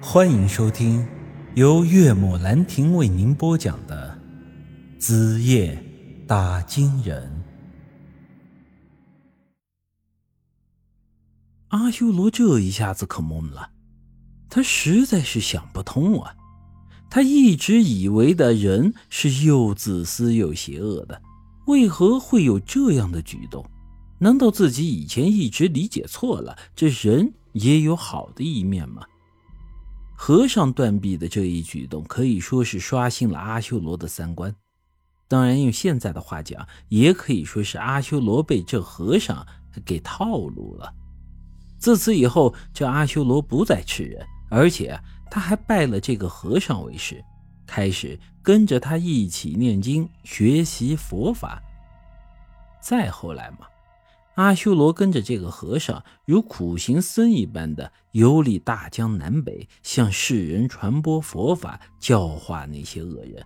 欢迎收听由岳母兰亭为您播讲的《子夜打金人》。阿修罗这一下子可懵了，他实在是想不通啊！他一直以为的人是又自私又邪恶的，为何会有这样的举动？难道自己以前一直理解错了？这人也有好的一面吗？和尚断臂的这一举动可以说是刷新了阿修罗的三观。当然，用现在的话讲，也可以说是阿修罗被这和尚给套路了。自此以后，这阿修罗不再吃人，而且他还拜了这个和尚为师，开始跟着他一起念经学习佛法。再后来嘛。阿修罗跟着这个和尚，如苦行僧一般的游历大江南北，向世人传播佛法，教化那些恶人。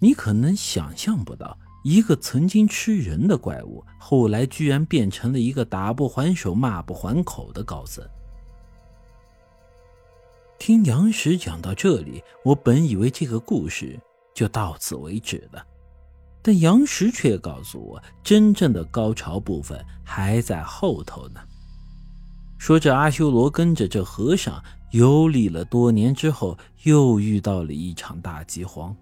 你可能想象不到，一个曾经吃人的怪物，后来居然变成了一个打不还手、骂不还口的高僧。听杨石讲到这里，我本以为这个故事就到此为止了。但杨石却告诉我，真正的高潮部分还在后头呢。说这阿修罗跟着这和尚游历了多年之后，又遇到了一场大饥荒。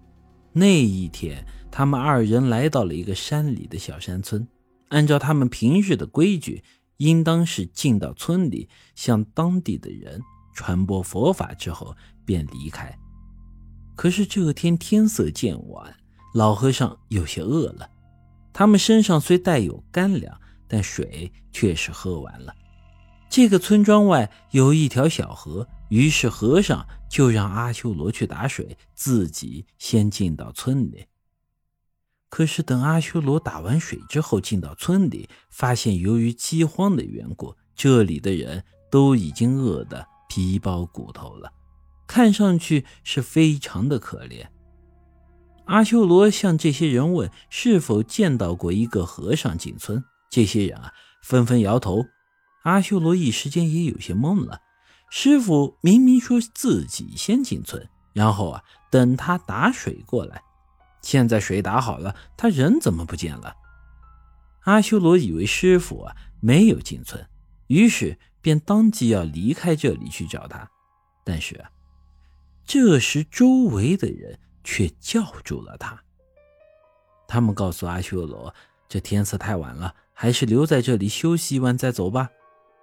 那一天，他们二人来到了一个山里的小山村，按照他们平日的规矩，应当是进到村里向当地的人传播佛法之后便离开。可是这天天色渐晚。老和尚有些饿了，他们身上虽带有干粮，但水却是喝完了。这个村庄外有一条小河，于是和尚就让阿修罗去打水，自己先进到村里。可是等阿修罗打完水之后，进到村里，发现由于饥荒的缘故，这里的人都已经饿得皮包骨头了，看上去是非常的可怜。阿修罗向这些人问是否见到过一个和尚进村，这些人啊纷纷摇头。阿修罗一时间也有些懵了。师傅明明说自己先进村，然后啊等他打水过来，现在水打好了，他人怎么不见了？阿修罗以为师傅啊没有进村，于是便当即要离开这里去找他。但是啊，这时周围的人。却叫住了他。他们告诉阿修罗：“这天色太晚了，还是留在这里休息一晚再走吧。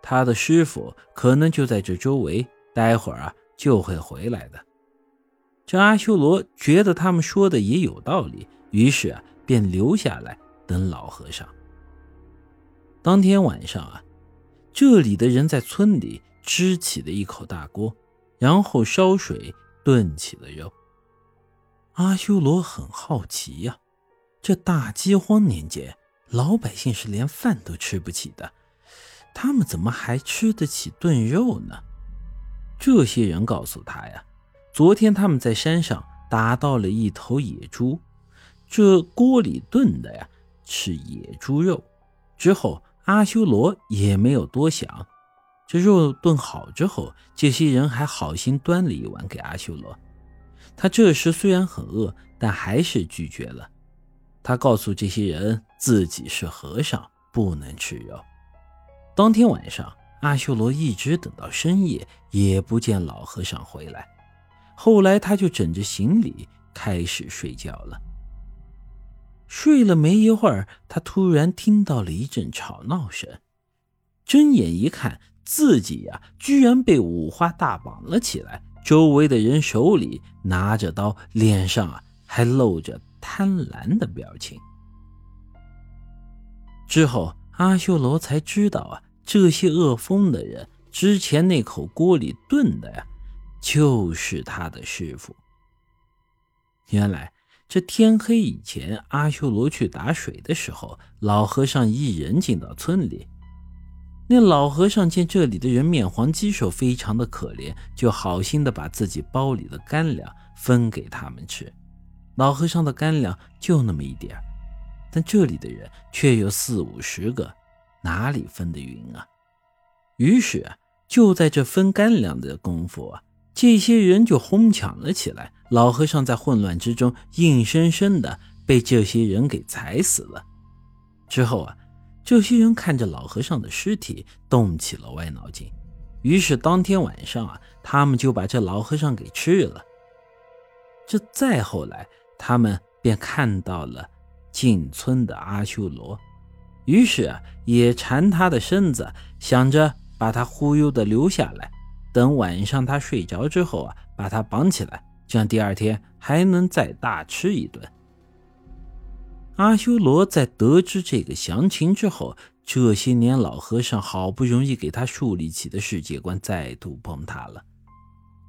他的师傅可能就在这周围，待会儿啊就会回来的。”这阿修罗觉得他们说的也有道理，于是啊便留下来等老和尚。当天晚上啊，这里的人在村里支起了一口大锅，然后烧水炖起了肉。阿修罗很好奇呀，这大饥荒年间，老百姓是连饭都吃不起的，他们怎么还吃得起炖肉呢？这些人告诉他呀，昨天他们在山上打到了一头野猪，这锅里炖的呀是野猪肉。之后阿修罗也没有多想，这肉炖好之后，这些人还好心端了一碗给阿修罗。他这时虽然很饿，但还是拒绝了。他告诉这些人自己是和尚，不能吃肉。当天晚上，阿修罗一直等到深夜，也不见老和尚回来。后来，他就枕着行李开始睡觉了。睡了没一会儿，他突然听到了一阵吵闹声，睁眼一看，自己呀，居然被五花大绑了起来。周围的人手里拿着刀，脸上啊还露着贪婪的表情。之后，阿修罗才知道啊，这些恶疯的人之前那口锅里炖的呀，就是他的师傅。原来，这天黑以前，阿修罗去打水的时候，老和尚一人进到村里。那老和尚见这里的人面黄肌瘦，非常的可怜，就好心的把自己包里的干粮分给他们吃。老和尚的干粮就那么一点但这里的人却有四五十个，哪里分得匀啊？于是就在这分干粮的功夫啊，这些人就哄抢了起来。老和尚在混乱之中，硬生生的被这些人给踩死了。之后啊，这些人看着老和尚的尸体，动起了歪脑筋。于是当天晚上啊，他们就把这老和尚给吃了。这再后来，他们便看到了进村的阿修罗，于是啊，也缠他的身子，想着把他忽悠的留下来，等晚上他睡着之后啊，把他绑起来，这样第二天还能再大吃一顿。阿修罗在得知这个详情之后，这些年老和尚好不容易给他树立起的世界观再度崩塌了。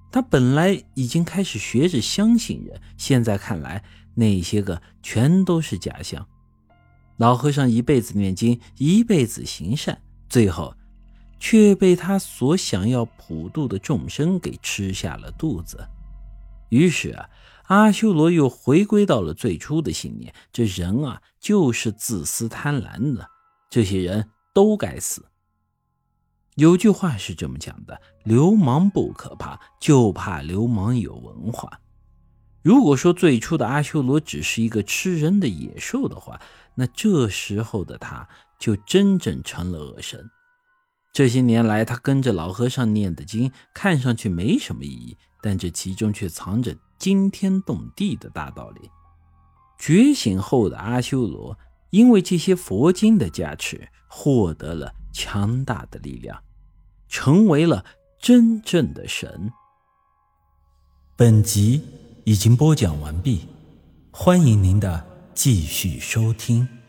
他本来已经开始学着相信人，现在看来那些个全都是假象。老和尚一辈子念经，一辈子行善，最后却被他所想要普度的众生给吃下了肚子。于是啊，阿修罗又回归到了最初的信念：这人啊，就是自私贪婪的，这些人都该死。有句话是这么讲的：流氓不可怕，就怕流氓有文化。如果说最初的阿修罗只是一个吃人的野兽的话，那这时候的他就真正成了恶神。这些年来，他跟着老和尚念的经，看上去没什么意义，但这其中却藏着惊天动地的大道理。觉醒后的阿修罗，因为这些佛经的加持，获得了。强大的力量，成为了真正的神。本集已经播讲完毕，欢迎您的继续收听。